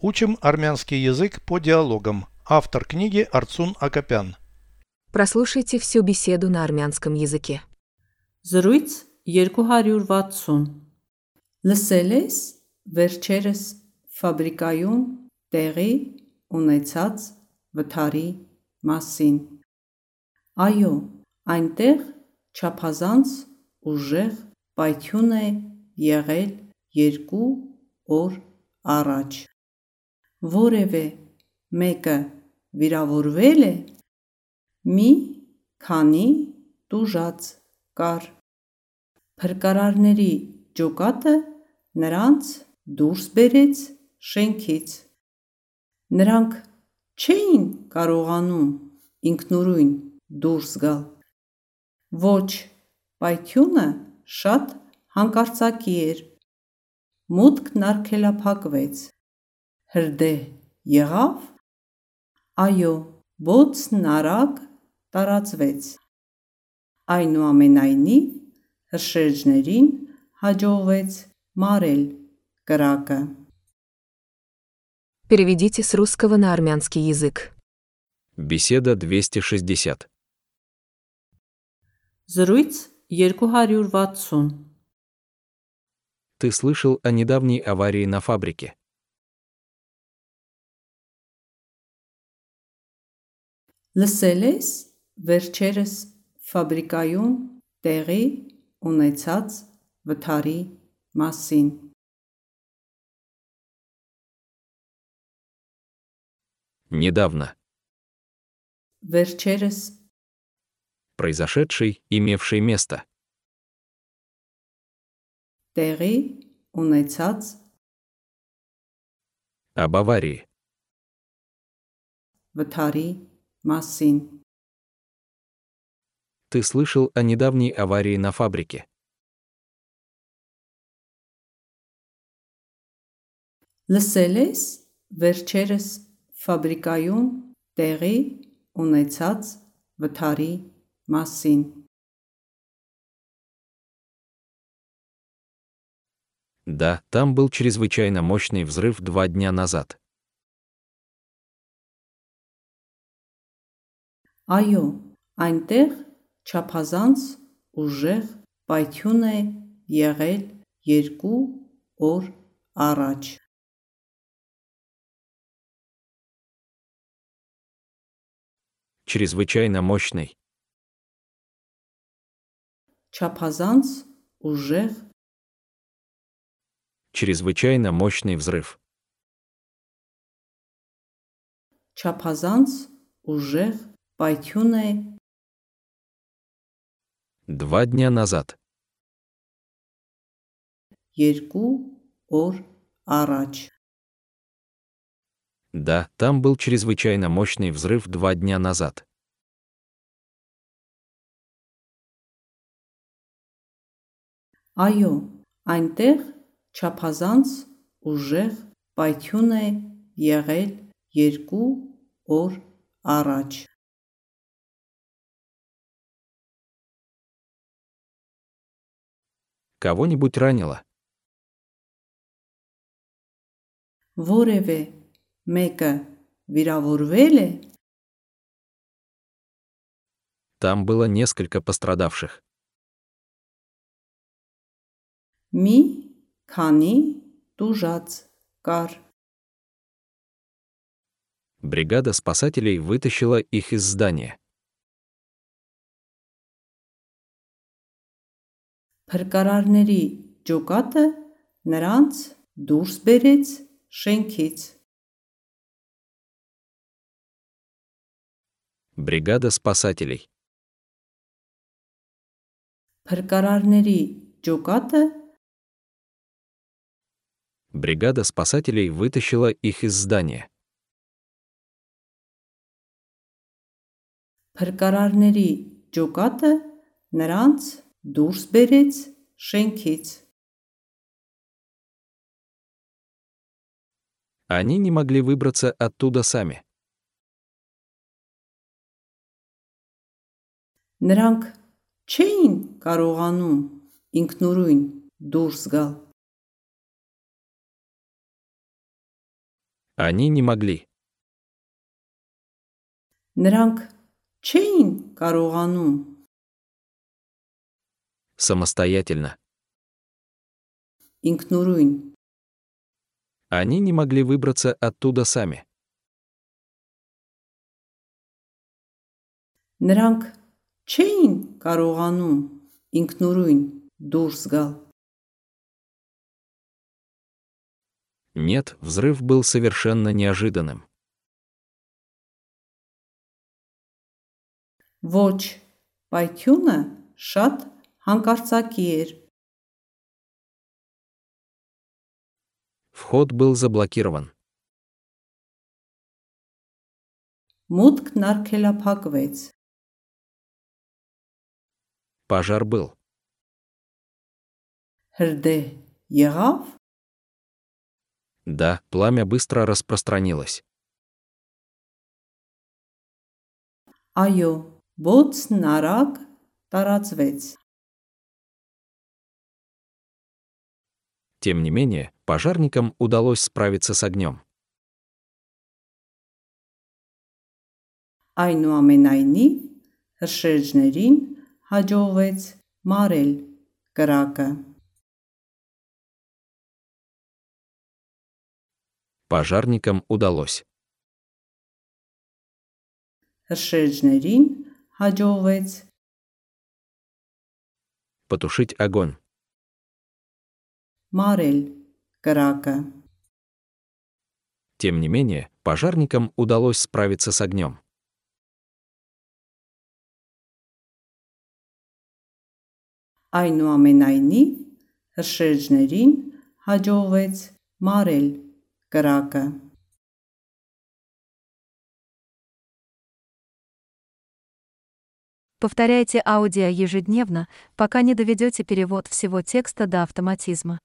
Учим армянский язык по диалогам. Автор книги Арцун Акопян. Прослушайте всю беседу на армянском языке. Զրույց 260 Լսել ես վերջերս ֆաբրիկայում տեղի ունեցած վթարի մասին։ Այո, այնտեղ չափազանց ուժեղ պայթյուն է եղել երկու օր առաջ։ Որևէ մեկը վիրավորվել է։ Մի քանի տուժած կար։ Փրկարարների ջոկատը նրանց դուրս բերեց շենքից։ Նրանք չէին կարողանում ինքնուրույն դուրս գալ։ Ոչ, պայթյունը շատ հանկարծակի էր։ Մուտքն արգելափակվեց։ Հրդեհ եղավ։ Այո, բոցն արագ տարածվեց։ Այնուամենայնիվ, հրշեջներին հաջողվեց մարել կրակը։ Переведите с русского на армянский язык. Беседа 260. Զրույց 260 Ты слышал о недавней аварии на фабрике? Լսել ես վերջերս ֆաբրիկայում տեղի ունեցած վթարի մասին։ Недавно. Վերջերս Произошедший, имевший место. տեղի ունեցած Об аварии. վթարի մասին։ Ты слышал о недавней аварии на фабрике? Լսել ես վերջերս ֆաբրիկայում տեղի ունեցած վթարի մասին։ Да, там был чрезвычайно мощный взрыв два дня назад. Այո, այնտեղ չափազանց ուժեղ պայթյուն է եղել երկու օր առաջ։ Чрезвычайно мощный. Չափազանց ուժեղ Чрезвычайно мощный взрыв. չափազանց ուժեղ պայթյուն է Два дня назад. երկու օր առաջ։ Да, там был чрезвычайно мощный взрыв два дня назад. Այո, այնտեղ չափազանց ուժեղ պայթյուն է եղել երկու օր առաջ։ Кого-нибудь ранило? Որևէ մեկը վիրավորվել է։ Там было несколько пострадавших. Մի քանի տուժած կար։ Бригада спасателей вытащила их из здания. Փրկարարների ջոկատը նրանց դուրս բերեց շենքից։ Бригада спасателей. Փրկարարների ջոկատը Бригада спасателей вытащила их из здания. Փրկարարների ջոկատը նրանց դուրս բերեց շենքից։ Они не могли выбраться оттуда сами. Նրանք չէին կարողանում ինքնուրույն դուրս գալ։ Они не могли. Նրանք չէին կարողանում Самостоятельно. ինքնուրույն Они не могли выбраться оттуда сами. Նրանք չէին կարողանում ինքնուրույն դուրս գալ։ Нет, взрыв был совершенно неожиданным. Ոչ, պայթյունը շատ հանկարծակի էր։ Вход был заблокирован. Մուտքն արգելափակվեց։ Пожар был. Հրդեհ եղավ։ Да, пламя быстро распространилось. Այո, բոցն արագ տարածվեց։ Тем не менее, пожарникам удалось справиться с огнем. Այնուամենայնիվ հրշեջներին հաջողվեց մարել կրակը։ Пожарникам удалось. Հրշեջներին հաջողվեց Потушить огонь. մարել կրակը։ Тем не менее, пожарникам удалось справиться с огнем. Այնուամենայնիվ հրշեջներին հաջողվեց մարել կրակը։ Повторяйте аудио ежедневно, пока не доведете перевод всего текста до автоматизма.